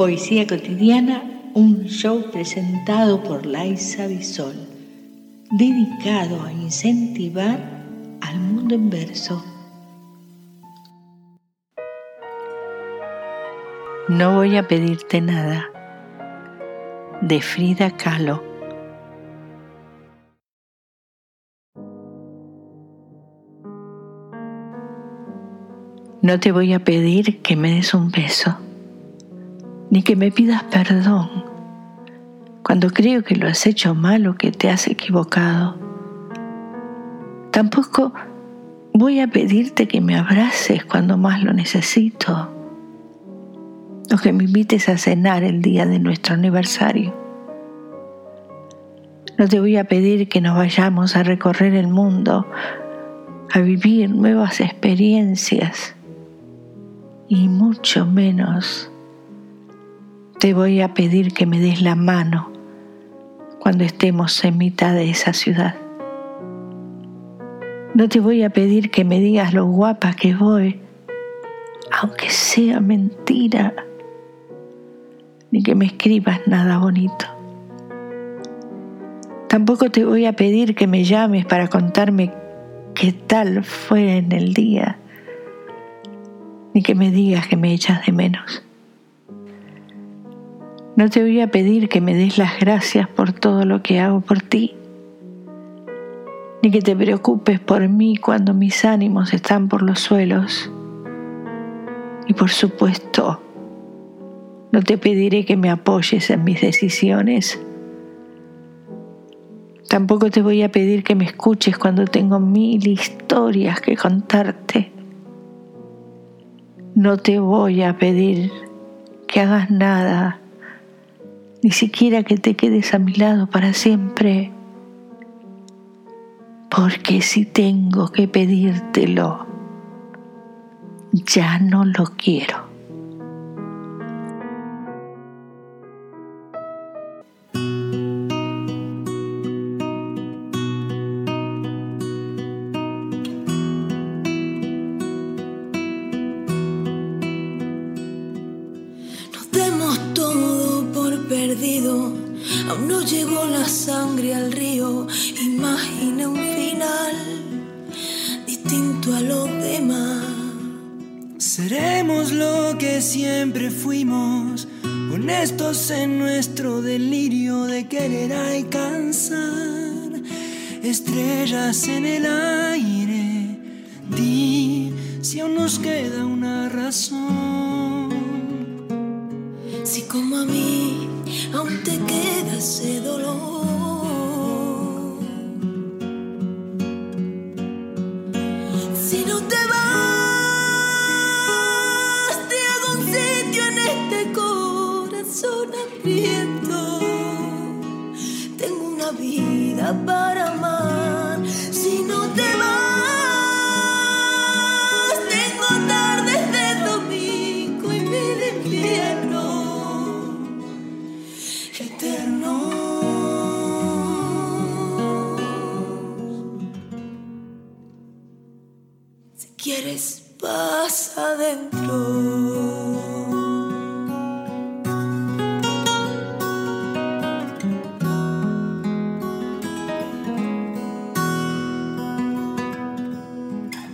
Poesía cotidiana, un show presentado por Laisa Bisol, dedicado a incentivar al mundo en verso. No voy a pedirte nada. De Frida Kahlo. No te voy a pedir que me des un beso ni que me pidas perdón cuando creo que lo has hecho mal o que te has equivocado. Tampoco voy a pedirte que me abraces cuando más lo necesito o que me invites a cenar el día de nuestro aniversario. No te voy a pedir que nos vayamos a recorrer el mundo, a vivir nuevas experiencias y mucho menos te voy a pedir que me des la mano cuando estemos en mitad de esa ciudad. No te voy a pedir que me digas lo guapa que voy, aunque sea mentira, ni que me escribas nada bonito. Tampoco te voy a pedir que me llames para contarme qué tal fue en el día, ni que me digas que me echas de menos. No te voy a pedir que me des las gracias por todo lo que hago por ti, ni que te preocupes por mí cuando mis ánimos están por los suelos. Y por supuesto, no te pediré que me apoyes en mis decisiones. Tampoco te voy a pedir que me escuches cuando tengo mil historias que contarte. No te voy a pedir que hagas nada ni siquiera que te quedes a mi lado para siempre, porque si tengo que pedírtelo, ya no lo quiero. Aún no llegó la sangre al río, imaginé un final distinto a los demás. Seremos lo que siempre fuimos, honestos en nuestro delirio de querer alcanzar estrellas en el aire. Di si aún nos queda una razón. Si como a mí aún te queda ese dolor. Si no te vas, te hago un sitio en este corazón hambriento. Tengo una vida para amar. Quieres, pasa adentro.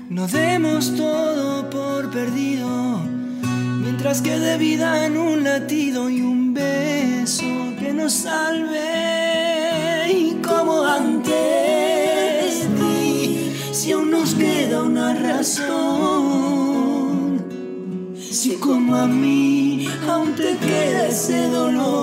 No demos todo por perdido, mientras quede vida en un latido y un beso que nos salve. Y como antes, si aún nos queda una razón, si como a mí aún te queda ese dolor.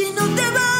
Si no te vas,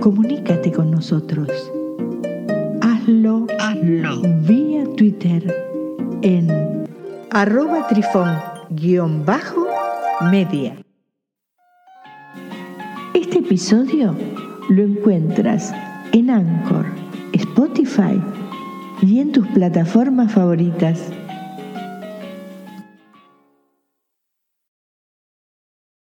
Comunícate con nosotros. Hazlo, Hazlo. vía Twitter en arroba trifón-media. Este episodio lo encuentras en Anchor, Spotify y en tus plataformas favoritas.